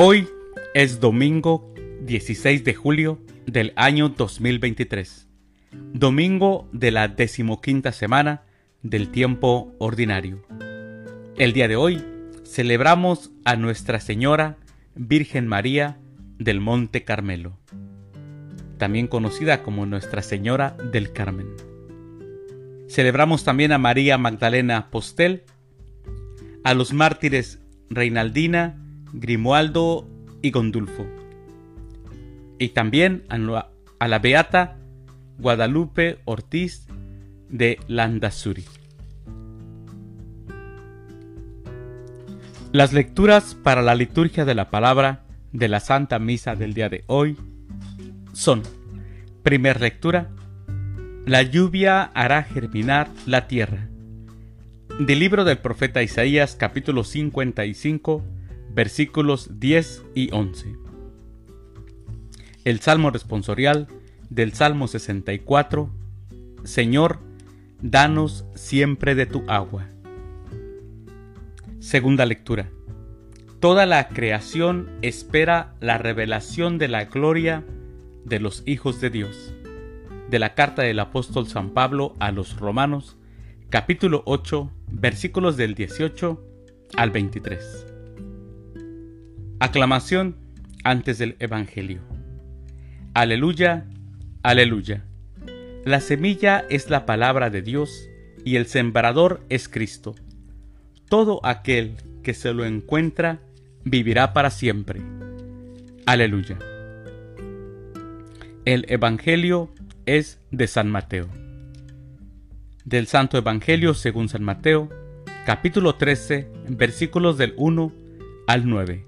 Hoy es domingo 16 de julio del año 2023, domingo de la decimoquinta semana del tiempo ordinario. El día de hoy celebramos a Nuestra Señora Virgen María del Monte Carmelo, también conocida como Nuestra Señora del Carmen. Celebramos también a María Magdalena Postel, a los mártires Reinaldina, Grimoaldo y Gondulfo. Y también a la beata Guadalupe Ortiz de Landazuri. Las lecturas para la liturgia de la palabra de la Santa Misa del día de hoy son, primer lectura, la lluvia hará germinar la tierra. Del libro del profeta Isaías capítulo 55 versículos 10 y 11. El Salmo responsorial del Salmo 64. Señor, danos siempre de tu agua. Segunda lectura. Toda la creación espera la revelación de la gloria de los hijos de Dios. De la carta del apóstol San Pablo a los Romanos, capítulo 8, versículos del 18 al 23. Aclamación antes del Evangelio. Aleluya, aleluya. La semilla es la palabra de Dios y el sembrador es Cristo. Todo aquel que se lo encuentra vivirá para siempre. Aleluya. El Evangelio es de San Mateo. Del Santo Evangelio según San Mateo, capítulo 13, versículos del 1 al 9.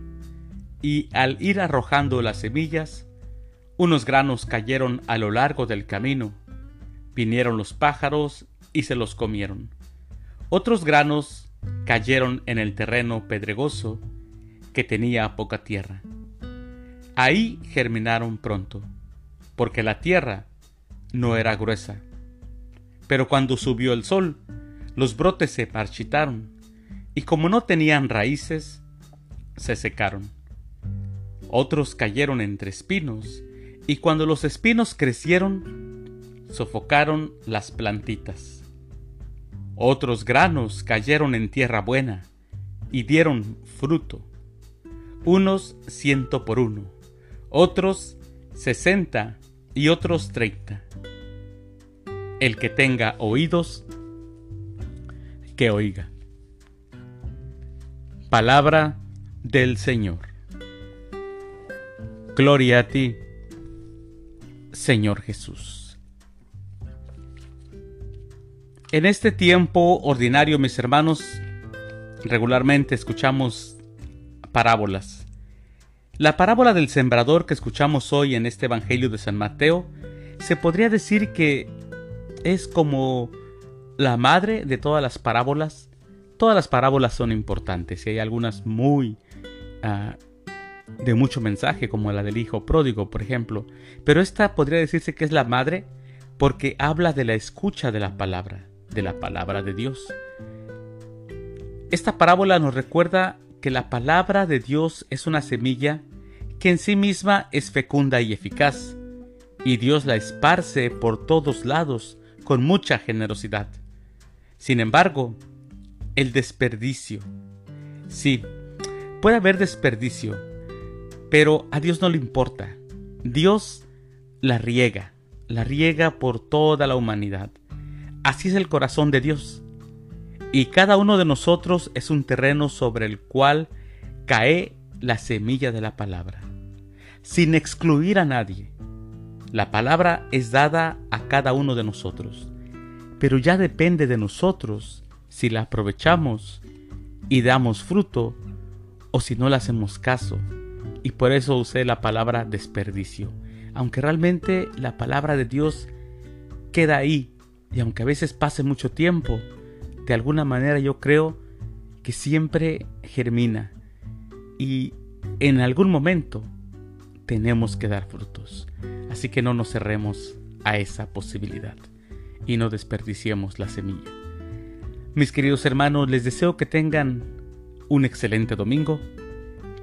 y al ir arrojando las semillas, unos granos cayeron a lo largo del camino, vinieron los pájaros y se los comieron. Otros granos cayeron en el terreno pedregoso que tenía poca tierra. Ahí germinaron pronto, porque la tierra no era gruesa. Pero cuando subió el sol, los brotes se marchitaron, y como no tenían raíces, se secaron otros cayeron entre espinos, y cuando los espinos crecieron, sofocaron las plantitas. Otros granos cayeron en tierra buena, y dieron fruto, unos ciento por uno, otros sesenta y otros treinta. El que tenga oídos, que oiga. Palabra del Señor. Gloria a ti, Señor Jesús. En este tiempo ordinario, mis hermanos, regularmente escuchamos parábolas. La parábola del sembrador que escuchamos hoy en este Evangelio de San Mateo se podría decir que es como la madre de todas las parábolas. Todas las parábolas son importantes y hay algunas muy ah, de mucho mensaje, como la del hijo pródigo, por ejemplo, pero esta podría decirse que es la madre porque habla de la escucha de la palabra, de la palabra de Dios. Esta parábola nos recuerda que la palabra de Dios es una semilla que en sí misma es fecunda y eficaz, y Dios la esparce por todos lados con mucha generosidad. Sin embargo, el desperdicio. Sí, puede haber desperdicio, pero a Dios no le importa. Dios la riega, la riega por toda la humanidad. Así es el corazón de Dios. Y cada uno de nosotros es un terreno sobre el cual cae la semilla de la palabra, sin excluir a nadie. La palabra es dada a cada uno de nosotros, pero ya depende de nosotros si la aprovechamos y damos fruto o si no le hacemos caso. Y por eso usé la palabra desperdicio. Aunque realmente la palabra de Dios queda ahí, y aunque a veces pase mucho tiempo, de alguna manera yo creo que siempre germina. Y en algún momento tenemos que dar frutos. Así que no nos cerremos a esa posibilidad y no desperdiciemos la semilla. Mis queridos hermanos, les deseo que tengan un excelente domingo.